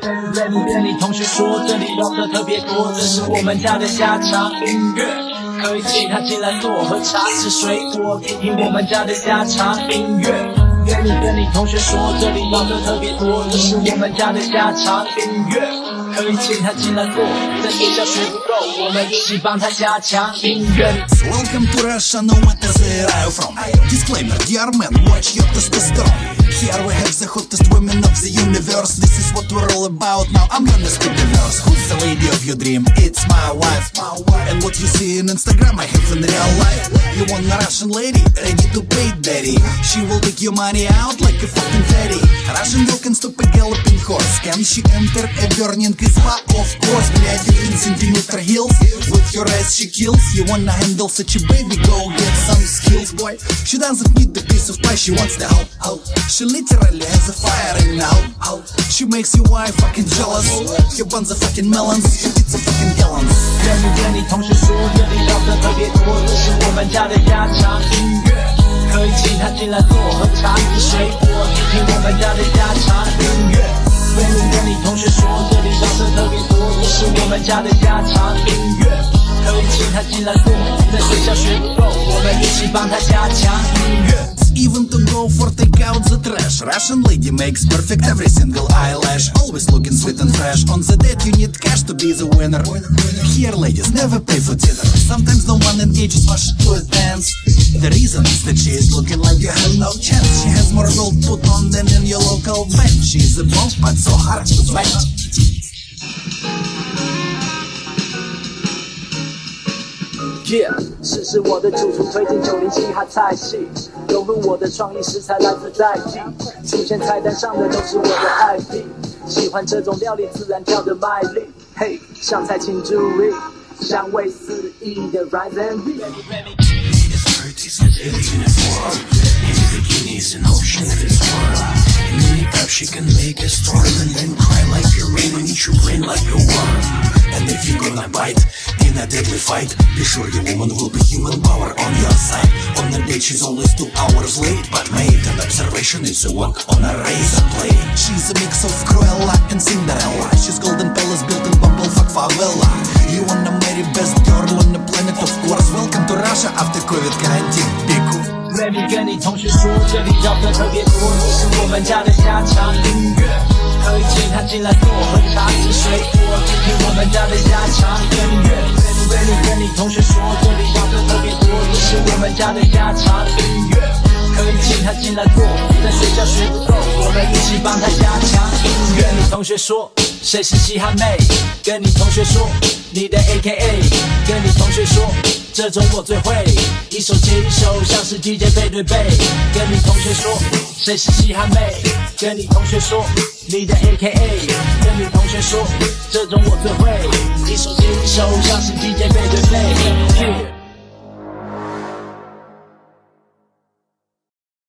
Remy 跟你同学说，这里聊的特别多，这是我们家的家常音乐。可以请他进来坐，喝茶吃水果，听听我们家的家常音乐。Remy 跟你同学说，这里聊的特别多，这是我们家的家常音乐。可以请他进来坐，在学校学不够，我们一起帮他加强音乐。Welcome to Russia, no one is where I'm from. Disclaimer, dear man, watch your testosterone. Here we have the hottest women of the universe. This is what we're all about. Now I'm gonna spit the verse. Who's the lady of your dream? It's my wife. And what you see in Instagram, I have in real life. You want a Russian lady, ready to pay daddy. She will take your money out like a fucking fatty. Russian girl can stop a galloping horse. Can she enter a burning изба? Of course, блядь, 15 centimeter heels. With your ass she kills. You wanna handle such a baby, go get some skills, boy. She doesn't need the piece of pie, she wants the hoe. hoe. She literally has a fire in now. hoe. She makes your wife fucking jealous. Your buns are fucking melons. It's a fucking melons. 跟你跟你同学说，这里聊的特别多，这是我们家的家常音乐。可以请他进来坐，喝茶吃水果，听我们家的家常音乐。跟你跟你同学说，这里聊的特别多，这是我们家的家常音乐。可以请他进来坐，在学校学不够，我们一起帮他加强音乐。Even to go for take out the trash Russian lady makes perfect every single eyelash Always looking sweet and fresh On the date you need to be the winner Here ladies never pay for dinner Sometimes no one engages much to a dance The reason is that she is looking like you have no chance She has more gold put on than in your local bank She's a bomb but so hard to find Yeah，试试我的主厨推荐九零七哈菜系，融入我的创意食材来自在地，出现菜单上的都是我的 IP，喜欢这种料理自然跳的卖力， 嘿，上菜请注意，香味四溢的 Rise and Be。 bikinis and ocean if it's warm. In the makeup she can make a storm and then cry like a rain and eat your brain like a worm. And if you're gonna bite in a deadly fight, be sure your woman will be human power on your side. On the date she's always two hours late, but mate, an observation is a walk on a razor blade. She's a mix of Cruella 说，这里聊的特别多，这是我们家的家常音乐。可以请他进来坐，喝茶吃水果，听听我们家的家常音乐。Remy 跟你同学说，这里聊的特别多，这是我们家的家常音乐。可以请他进来坐，在学校学不够，我们一起帮他加强音乐。跟你同学说，谁是嘻哈妹？跟你同学说，你的 AKA。跟你同学说，这种我最会，一手接一手，像是 DJ 背对背。跟你同学说，谁是嘻哈妹？跟你同学说，你的 AKA。跟你同学说，这种我最会，一手接一手，像是 DJ 背对背。Yeah